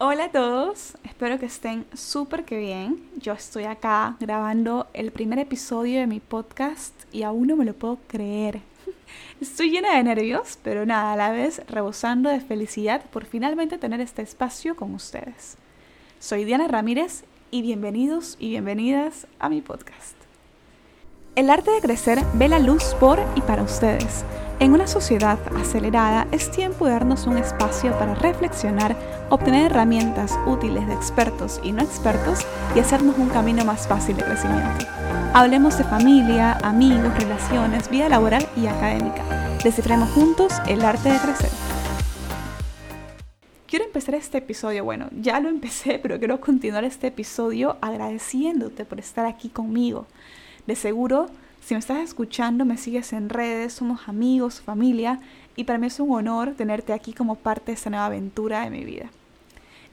Hola a todos, espero que estén súper que bien. Yo estoy acá grabando el primer episodio de mi podcast y aún no me lo puedo creer. Estoy llena de nervios, pero nada, a la vez rebosando de felicidad por finalmente tener este espacio con ustedes. Soy Diana Ramírez y bienvenidos y bienvenidas a mi podcast. El arte de crecer ve la luz por y para ustedes. En una sociedad acelerada es tiempo de darnos un espacio para reflexionar, obtener herramientas útiles de expertos y no expertos y hacernos un camino más fácil de crecimiento. Hablemos de familia, amigos, relaciones, vida laboral y académica. Descifremos juntos el arte de crecer. Quiero empezar este episodio, bueno, ya lo empecé, pero quiero continuar este episodio agradeciéndote por estar aquí conmigo. De seguro si me estás escuchando, me sigues en redes, somos amigos, familia, y para mí es un honor tenerte aquí como parte de esta nueva aventura de mi vida.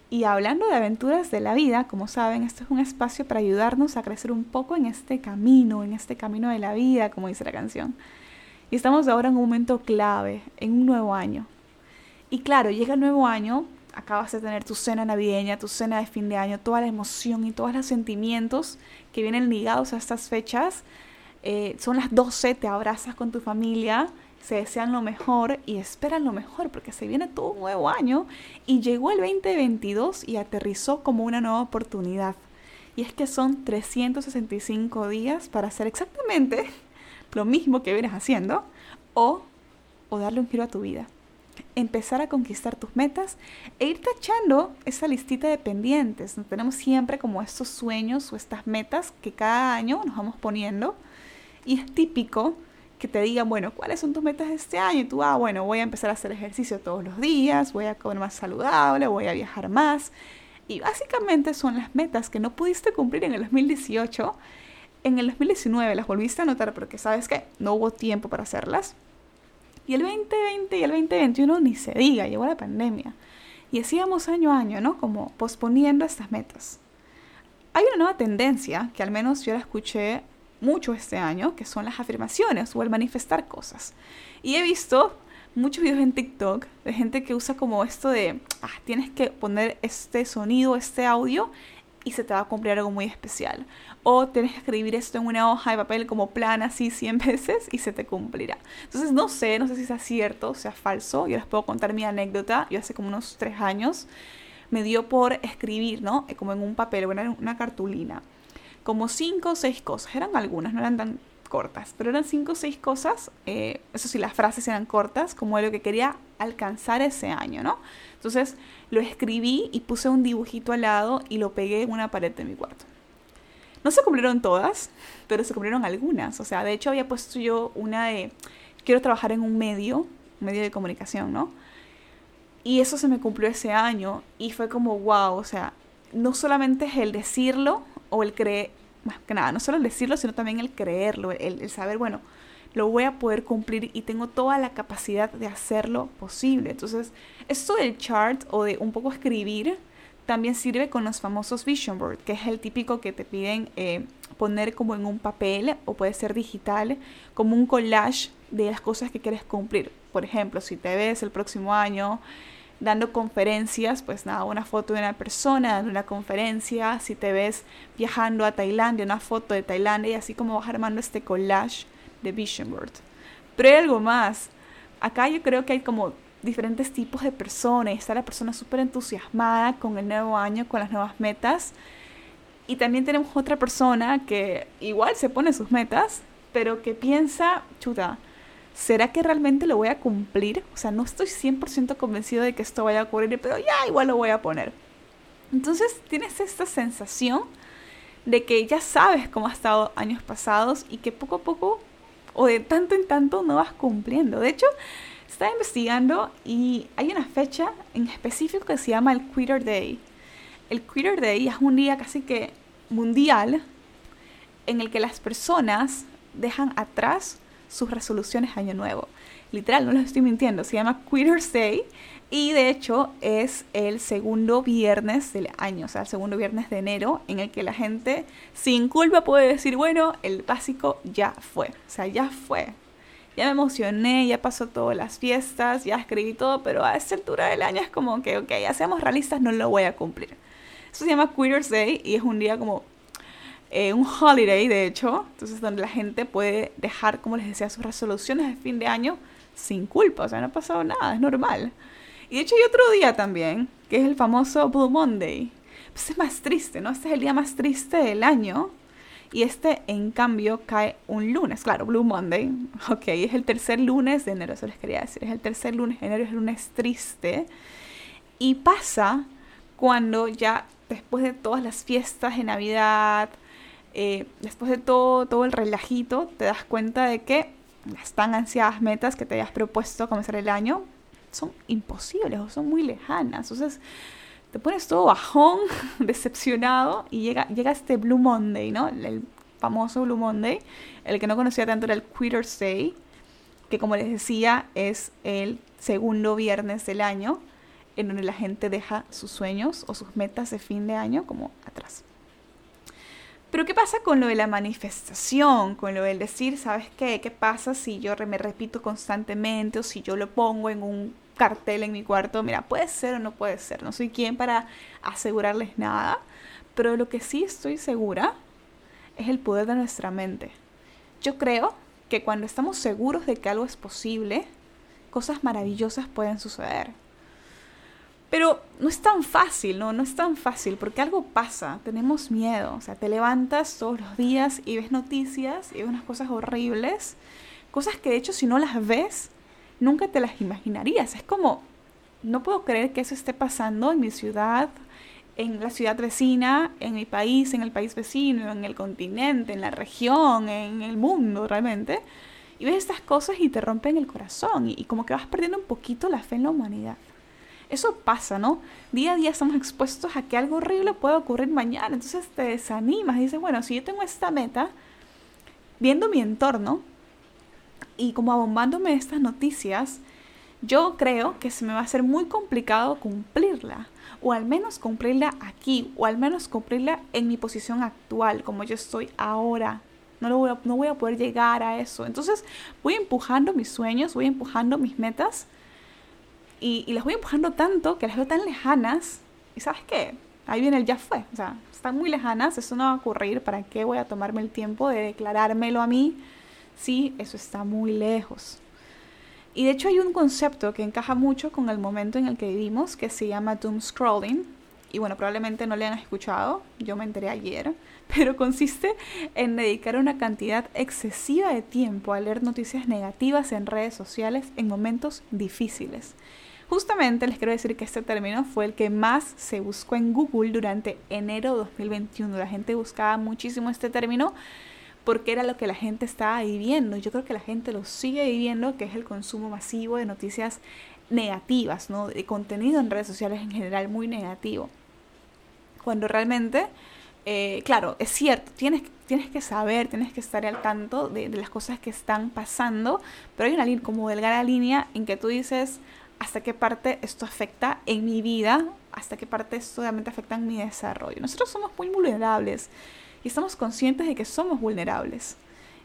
Y hablando de aventuras de la vida, como saben, esto es un espacio para ayudarnos a crecer un poco en este camino, en este camino de la vida, como dice la canción. Y estamos ahora en un momento clave, en un nuevo año. Y claro, llega el nuevo año, acabas de tener tu cena navideña, tu cena de fin de año, toda la emoción y todos los sentimientos que vienen ligados a estas fechas eh, son las 12, te abrazas con tu familia, se desean lo mejor y esperan lo mejor porque se viene todo un nuevo año y llegó el 2022 y aterrizó como una nueva oportunidad. Y es que son 365 días para hacer exactamente lo mismo que vienes haciendo o, o darle un giro a tu vida. Empezar a conquistar tus metas e ir tachando esa listita de pendientes. Tenemos siempre como estos sueños o estas metas que cada año nos vamos poniendo y es típico que te digan, bueno, ¿cuáles son tus metas de este año? Y tú, ah, bueno, voy a empezar a hacer ejercicio todos los días, voy a comer más saludable, voy a viajar más. Y básicamente son las metas que no pudiste cumplir en el 2018. En el 2019 las volviste a anotar porque sabes que no hubo tiempo para hacerlas. Y el 2020 y el 2021 ni se diga, llegó la pandemia. Y hacíamos año a año, ¿no? Como posponiendo estas metas. Hay una nueva tendencia que al menos yo la escuché mucho este año, que son las afirmaciones o el manifestar cosas. Y he visto muchos videos en TikTok de gente que usa como esto de, ah, tienes que poner este sonido, este audio y se te va a cumplir algo muy especial. O tienes que escribir esto en una hoja de papel como plan así 100 veces y se te cumplirá. Entonces no sé, no sé si sea cierto sea falso. Yo les puedo contar mi anécdota. Yo hace como unos tres años me dio por escribir, ¿no? Como en un papel, una, una cartulina como cinco o seis cosas. Eran algunas, no eran tan cortas, pero eran cinco o seis cosas. Eh, eso sí, las frases eran cortas, como lo que quería alcanzar ese año, ¿no? Entonces lo escribí y puse un dibujito al lado y lo pegué en una pared de mi cuarto. No se cumplieron todas, pero se cumplieron algunas. O sea, de hecho había puesto yo una de, quiero trabajar en un medio, un medio de comunicación, ¿no? Y eso se me cumplió ese año y fue como, wow, o sea, no solamente es el decirlo, o el creer, más que nada, no solo el decirlo, sino también el creerlo, el, saber, bueno, lo voy a poder cumplir y tengo toda la capacidad de hacerlo posible. Entonces, esto del chart o de un poco escribir también sirve con los famosos vision board, que es el típico que te piden eh, poner como en un papel o puede ser digital, como un collage de las cosas que quieres cumplir. Por ejemplo, si te ves el próximo año dando conferencias, pues nada, una foto de una persona dando una conferencia, si te ves viajando a Tailandia, una foto de Tailandia y así como vas armando este collage de Vision Board. Pero hay algo más. Acá yo creo que hay como diferentes tipos de personas. Está la persona súper entusiasmada con el nuevo año, con las nuevas metas. Y también tenemos otra persona que igual se pone sus metas, pero que piensa, chuta, ¿será que realmente lo voy a cumplir? O sea, no estoy 100% convencido de que esto vaya a ocurrir, pero ya igual lo voy a poner. Entonces tienes esta sensación de que ya sabes cómo ha estado años pasados y que poco a poco o de tanto en tanto no vas cumpliendo. De hecho, estaba investigando y hay una fecha en específico que se llama el Quitter Day. El Quitter Day es un día casi que mundial en el que las personas dejan atrás sus resoluciones año nuevo. Literal, no les estoy mintiendo, se llama Quitter's Day y de hecho es el segundo viernes del año, o sea, el segundo viernes de enero en el que la gente sin culpa puede decir, bueno, el básico ya fue, o sea, ya fue. ya me emocioné, ya pasó todas las fiestas, ya escribí todo, pero a esta altura del año es como que, ok, ya seamos realistas, no lo voy a cumplir. Eso se llama Queer's Day y es un día como eh, un holiday, de hecho, entonces donde la gente puede dejar, como les decía, sus resoluciones de fin de año sin culpa, o sea, no ha pasado nada, es normal. Y de hecho hay otro día también, que es el famoso Blue Monday. Pues es más triste, ¿no? Este es el día más triste del año. Y este, en cambio, cae un lunes. Claro, Blue Monday. Ok, es el tercer lunes de enero, eso les quería decir. Es el tercer lunes de enero, es el lunes triste. Y pasa cuando ya después de todas las fiestas de Navidad, eh, después de todo, todo el relajito, te das cuenta de que las tan ansiadas metas que te hayas propuesto a comenzar el año son imposibles o son muy lejanas. Entonces te pones todo bajón, decepcionado y llega, llega este Blue Monday, ¿no? El famoso Blue Monday. El que no conocía tanto era el Quitter's Day, que como les decía es el segundo viernes del año en donde la gente deja sus sueños o sus metas de fin de año como atrás. Pero ¿qué pasa con lo de la manifestación? Con lo del decir, ¿sabes qué? ¿Qué pasa si yo me repito constantemente o si yo lo pongo en un cartel en mi cuarto? Mira, puede ser o no puede ser. No soy quien para asegurarles nada. Pero lo que sí estoy segura es el poder de nuestra mente. Yo creo que cuando estamos seguros de que algo es posible, cosas maravillosas pueden suceder. Pero no es tan fácil, ¿no? No es tan fácil porque algo pasa, tenemos miedo, o sea, te levantas todos los días y ves noticias y ves unas cosas horribles, cosas que de hecho si no las ves, nunca te las imaginarías. Es como, no puedo creer que eso esté pasando en mi ciudad, en la ciudad vecina, en mi país, en el país vecino, en el continente, en la región, en el mundo realmente. Y ves estas cosas y te rompen el corazón y, y como que vas perdiendo un poquito la fe en la humanidad. Eso pasa, ¿no? Día a día estamos expuestos a que algo horrible pueda ocurrir mañana. Entonces te desanimas y dices, bueno, si yo tengo esta meta, viendo mi entorno y como abombándome estas noticias, yo creo que se me va a hacer muy complicado cumplirla. O al menos cumplirla aquí, o al menos cumplirla en mi posición actual, como yo estoy ahora. No, lo voy a, no voy a poder llegar a eso. Entonces voy empujando mis sueños, voy empujando mis metas y, las voy empujando tanto que las veo tan lejanas. Y sabes qué, ahí viene el ya fue. O sea, están muy lejanas, eso no va a ocurrir. ¿Para qué voy a tomarme el tiempo de declarármelo a mí? Sí, eso está muy lejos. Y de hecho hay un concepto que encaja mucho con el momento en el que vivimos que se llama doom scrolling. Y bueno, probablemente no le han escuchado, yo me enteré ayer, pero consiste en dedicar una cantidad excesiva de tiempo a leer noticias negativas en redes sociales en momentos difíciles. Justamente les quiero decir que este término fue el que más se buscó en Google durante enero de 2021. La gente buscaba muchísimo este término porque era lo que la gente estaba viviendo. Yo creo que la gente lo sigue viviendo, que es el consumo masivo de noticias negativas, ¿no? de contenido en redes sociales en general muy negativo. Cuando realmente, eh, claro, es cierto, tienes, tienes que saber, tienes que estar al tanto de, de las cosas que están pasando, pero hay una como delgada línea en que tú dices, hasta qué parte esto afecta en mi vida, hasta qué parte esto realmente afecta en mi desarrollo. Nosotros somos muy vulnerables y estamos conscientes de que somos vulnerables.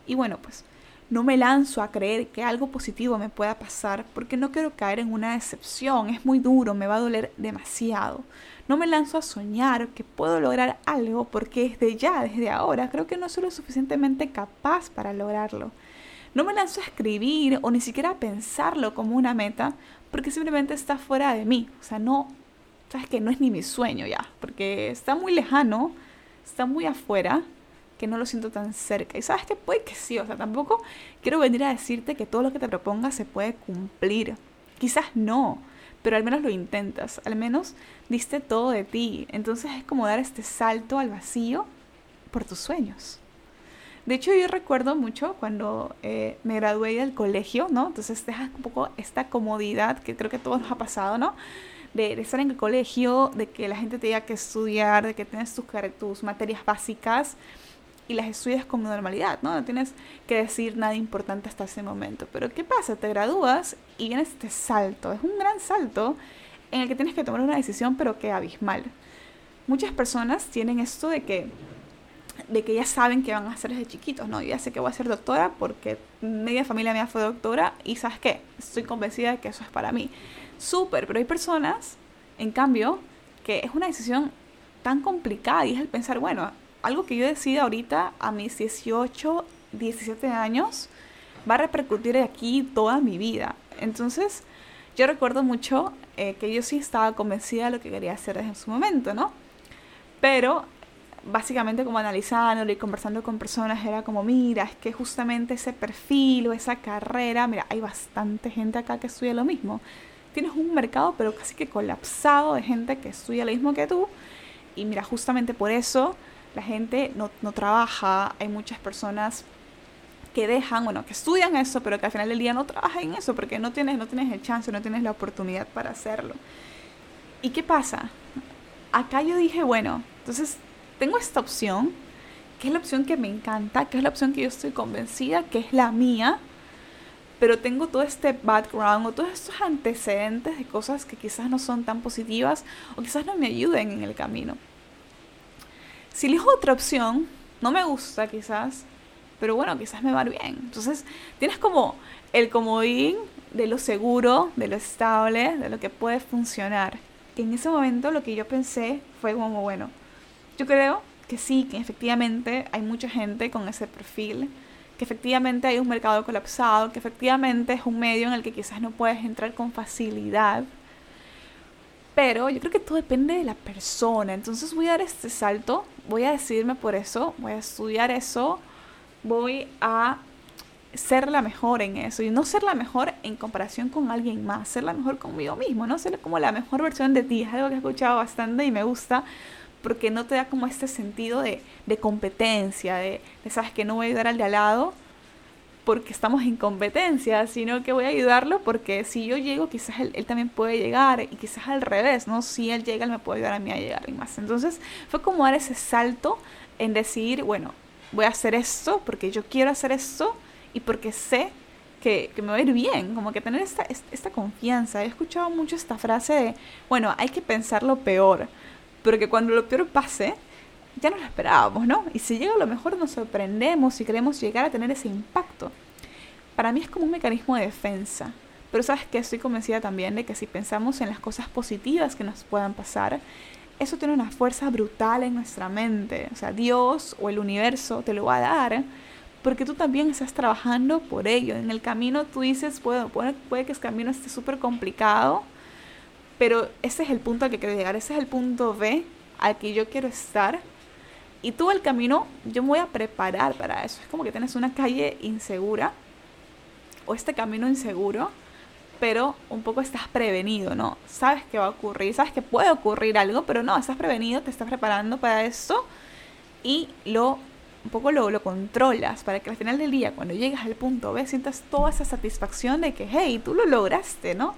Y bueno, pues no me lanzo a creer que algo positivo me pueda pasar porque no quiero caer en una decepción, es muy duro, me va a doler demasiado. No me lanzo a soñar que puedo lograr algo porque desde ya, desde ahora, creo que no soy lo suficientemente capaz para lograrlo. No me lanzo a escribir o ni siquiera a pensarlo como una meta porque simplemente está fuera de mí. O sea, no, sabes que no es ni mi sueño ya, porque está muy lejano, está muy afuera, que no lo siento tan cerca. Y sabes que puede que sí, o sea, tampoco quiero venir a decirte que todo lo que te propongas se puede cumplir. Quizás no, pero al menos lo intentas, al menos diste todo de ti. Entonces es como dar este salto al vacío por tus sueños. De hecho, yo recuerdo mucho cuando eh, me gradué del colegio, ¿no? Entonces dejas un poco esta comodidad que creo que a todos nos ha pasado, ¿no? De, estar en el colegio, de que la gente te diga que estudiar, de que tienes tus, tus materias básicas y las estudias con normalidad, ¿no? No tienes que decir nada importante hasta ese momento. Pero ¿qué pasa? Te gradúas y viene este salto. Es un gran salto en el que tienes que tomar una decisión, pero que abismal. Muchas personas tienen esto de que de que ya saben que van a ser desde chiquitos, ¿no? Yo ya sé que voy a ser doctora porque media familia mía fue doctora y ¿sabes qué? Estoy convencida de que eso es para mí. Súper, pero hay personas, en cambio, que es una decisión tan complicada y es el pensar, bueno, algo que yo decido ahorita a mis 18, 17 años va a repercutir aquí toda mi vida. Entonces, yo recuerdo mucho eh, que yo sí estaba convencida de lo que quería hacer desde su momento, ¿no? Pero básicamente como analizándolo y conversando con personas era como, mira, es que justamente ese perfil o esa carrera, mira, hay bastante gente acá que estudia lo mismo. Tienes un mercado pero casi que colapsado de gente que estudia lo mismo que tú. Y mira, justamente por eso la gente no, no trabaja, hay muchas personas que dejan, bueno, que estudian eso, pero que al final del día no trabajan en eso porque no tienes, no tienes el chance, no tienes la oportunidad para hacerlo. ¿Y qué pasa? Acá yo dije, bueno, entonces tengo esta opción, que es la opción que me encanta, que es la opción que yo estoy convencida que es la mía, pero tengo todo este background o todos estos antecedentes de cosas que quizás no son tan positivas o quizás no me ayuden en el camino. Si elijo otra opción, no me gusta quizás, pero bueno, quizás me va bien. Entonces, tienes como el comodín de lo seguro, de lo estable, de lo que puede funcionar. Que en ese momento lo que yo pensé fue como, bueno, yo creo que sí, que efectivamente hay mucha gente con ese perfil, que efectivamente hay un mercado colapsado, que efectivamente es un medio en el que quizás no puedes entrar con facilidad. Pero yo creo que todo depende de la persona. Entonces voy a dar este salto, voy a decidirme por eso, voy a estudiar eso, voy a ser la mejor en eso y no ser la mejor en comparación con alguien más, ser la mejor conmigo mismo, no ser como la mejor versión de ti, es algo que he escuchado bastante y me gusta porque no te da como este sentido de, competencia, de, sabes que no voy a ayudar al de al lado porque estamos en competencia, sino que voy a ayudarlo porque si yo llego, quizás él, también puede llegar y quizás al revés, ¿no? Si él llega, él me puede ayudar a mí a llegar y más. Entonces fue como dar ese salto en decir, bueno, voy a hacer esto porque yo quiero hacer esto y porque sé que, me va a ir bien, como que tener esta, esta confianza. He escuchado mucho esta frase de, bueno, hay que pensar lo peor pero cuando lo peor pase, ya no lo esperábamos, ¿no? Y si llega a lo mejor nos sorprendemos y queremos llegar a tener ese impacto. Para mí es como un mecanismo de defensa. Pero sabes que estoy convencida también de que si pensamos en las cosas positivas que nos puedan pasar, eso tiene una fuerza brutal en nuestra mente. O sea, Dios o el universo te lo va a dar porque tú también estás trabajando por ello. En el camino tú dices, bueno, puede, puede que el camino esté súper complicado, pero ese es el punto al que quiero llegar, ese es el punto B al que yo quiero estar. Y tú el camino, yo me voy a preparar para eso. Es como que tienes una calle insegura o este camino inseguro, pero un poco estás prevenido, ¿no? Sabes que va a ocurrir, sabes que puede ocurrir algo, pero no, estás prevenido, te estás preparando para eso y lo un poco lo, lo controlas para que al final del día, cuando llegas al punto B, sientas toda esa satisfacción de que, hey, tú lo lograste, ¿no?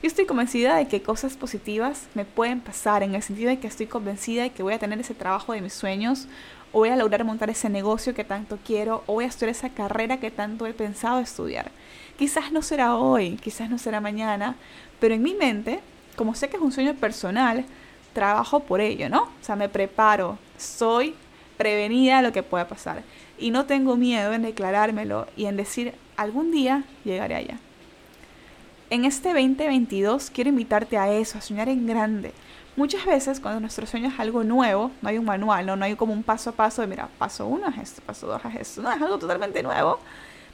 Yo estoy convencida de que cosas positivas me pueden pasar, en el sentido de que estoy convencida de que voy a tener ese trabajo de mis sueños, o voy a lograr montar ese negocio que tanto quiero, o voy a estudiar esa carrera que tanto he pensado estudiar. Quizás no será hoy, quizás no será mañana, pero en mi mente, como sé que es un sueño personal, trabajo por ello, ¿no? O sea, me preparo, soy prevenida de lo que pueda pasar. Y no tengo miedo en declarármelo y en decir, algún día llegaré allá. En este 2022 quiero invitarte a eso, a soñar en grande. Muchas veces cuando nuestro sueño es algo nuevo, no hay un manual, no, no hay como un paso a paso de, mira, paso uno es esto, paso dos es esto, no, es algo totalmente nuevo,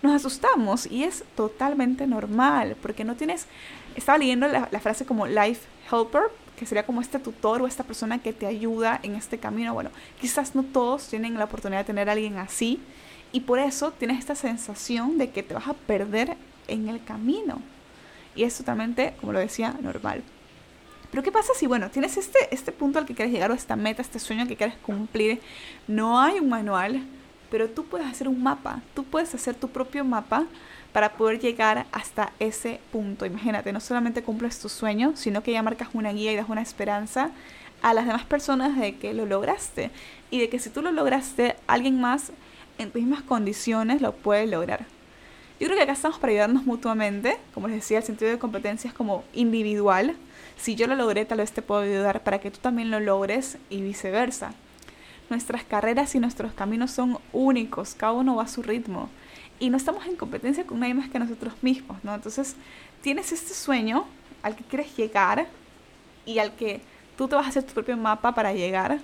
nos asustamos y es totalmente normal, porque no tienes, estaba leyendo la, la frase como life helper, que sería como este tutor o esta persona que te ayuda en este camino. Bueno, quizás no todos tienen la oportunidad de tener a alguien así y por eso tienes esta sensación de que te vas a perder en el camino. Y es totalmente, como lo decía, normal. Pero ¿qué pasa si, bueno, tienes este, este punto al que quieres llegar o esta meta, este sueño que quieres cumplir? No hay un manual, pero tú puedes hacer un mapa. Tú puedes hacer tu propio mapa para poder llegar hasta ese punto. Imagínate, no solamente cumples tu sueño, sino que ya marcas una guía y das una esperanza a las demás personas de que lo lograste. Y de que si tú lo lograste, alguien más en tus mismas condiciones lo puede lograr. Yo creo que acá estamos para ayudarnos mutuamente. Como les decía, el sentido de competencia es como individual. Si yo lo logré, tal vez te puedo ayudar para que tú también lo logres y viceversa. Nuestras carreras y nuestros caminos son únicos, cada uno va a su ritmo. Y no estamos en competencia con nadie más que nosotros mismos, ¿no? Entonces, tienes este sueño al que quieres llegar y al que tú te vas a hacer tu propio mapa para llegar.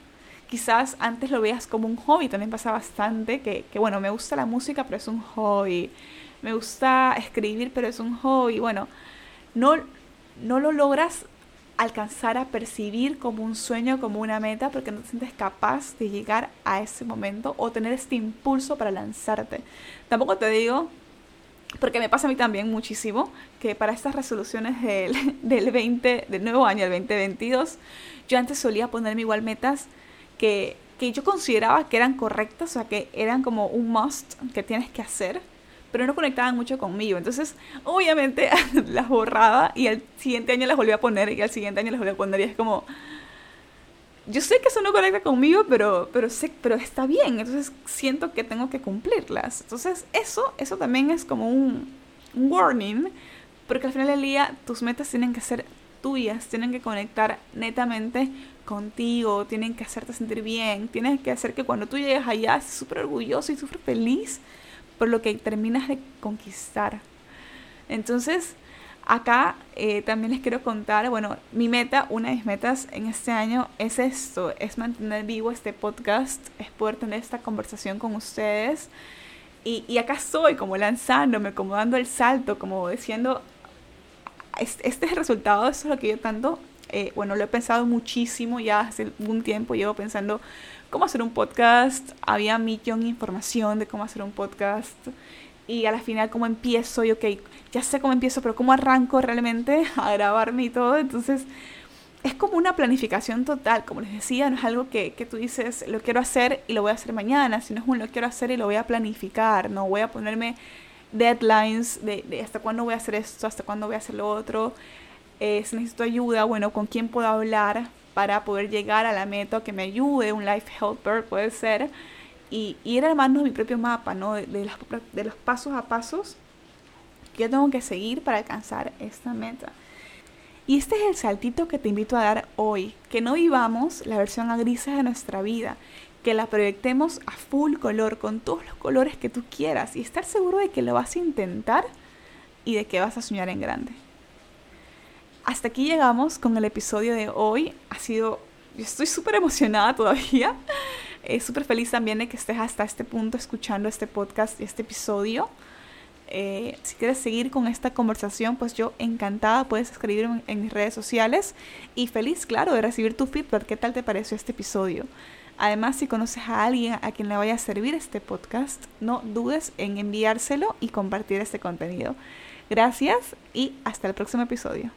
Quizás antes lo veas como un hobby, también pasa bastante, que, que bueno, me gusta la música, pero es un hobby. Me gusta escribir, pero es un hobby. Bueno, no, no lo logras alcanzar a percibir como un sueño, como una meta, porque no te sientes capaz de llegar a ese momento o tener este impulso para lanzarte. Tampoco te digo, porque me pasa a mí también muchísimo, que para estas resoluciones del, del 20, del nuevo año, el 2022, yo antes solía ponerme igual metas que, que yo consideraba que eran correctas, o sea, que eran como un must que tienes que hacer pero no conectaban mucho conmigo. Entonces, obviamente las borraba y al siguiente año las volví a poner y al siguiente año las volví a poner y es como, yo sé que eso no conecta conmigo, pero, pero, sé, pero está bien, entonces siento que tengo que cumplirlas. Entonces, eso, eso también es como un, warning, porque al final del día tus metas tienen que ser tuyas, tienen que conectar netamente contigo, tienen que hacerte sentir bien, tienen que hacer que cuando tú llegues allá estés súper orgulloso y súper feliz por lo que terminas de conquistar. Entonces, acá eh, también les quiero contar, bueno, mi meta, una de mis metas en este año es esto, es mantener vivo este podcast, es poder tener esta conversación con ustedes. Y, y acá estoy como lanzándome, como dando el salto, como diciendo, este, es el resultado, eso es lo que yo tanto, eh, bueno, lo he pensado muchísimo, ya hace un tiempo llevo pensando cómo hacer un podcast, había millón de información de cómo hacer un podcast y a la final cómo empiezo y ok, ya sé cómo empiezo, pero cómo arranco realmente a grabarme y todo, entonces es como una planificación total, como les decía, no es algo que, que, tú dices, lo quiero hacer y lo voy a hacer mañana, sino es un lo quiero hacer y lo voy a planificar, no voy a ponerme deadlines de, de hasta cuándo voy a hacer esto, hasta cuándo voy a hacer lo otro, eh, si necesito ayuda, bueno, con quién puedo hablar para poder llegar a la meta, que me ayude, un life helper puede ser, y, ir armando mi propio mapa, ¿no? De, los, de los pasos a pasos que yo tengo que seguir para alcanzar esta meta. Y este es el saltito que te invito a dar hoy, que no vivamos la versión a grises de nuestra vida, que la proyectemos a full color, con todos los colores que tú quieras, y estar seguro de que lo vas a intentar y de que vas a soñar en grande hasta aquí llegamos con el episodio de hoy. Ha sido, yo estoy súper emocionada todavía. Eh, súper feliz también de que estés hasta este punto escuchando este podcast y este episodio. Eh, si quieres seguir con esta conversación, pues yo encantada puedes escribirme en, mis redes sociales y feliz, claro, de recibir tu feedback. ¿Qué tal te pareció este episodio? Además, si conoces a alguien a quien le vaya a servir este podcast, no dudes en enviárselo y compartir este contenido. Gracias y hasta el próximo episodio.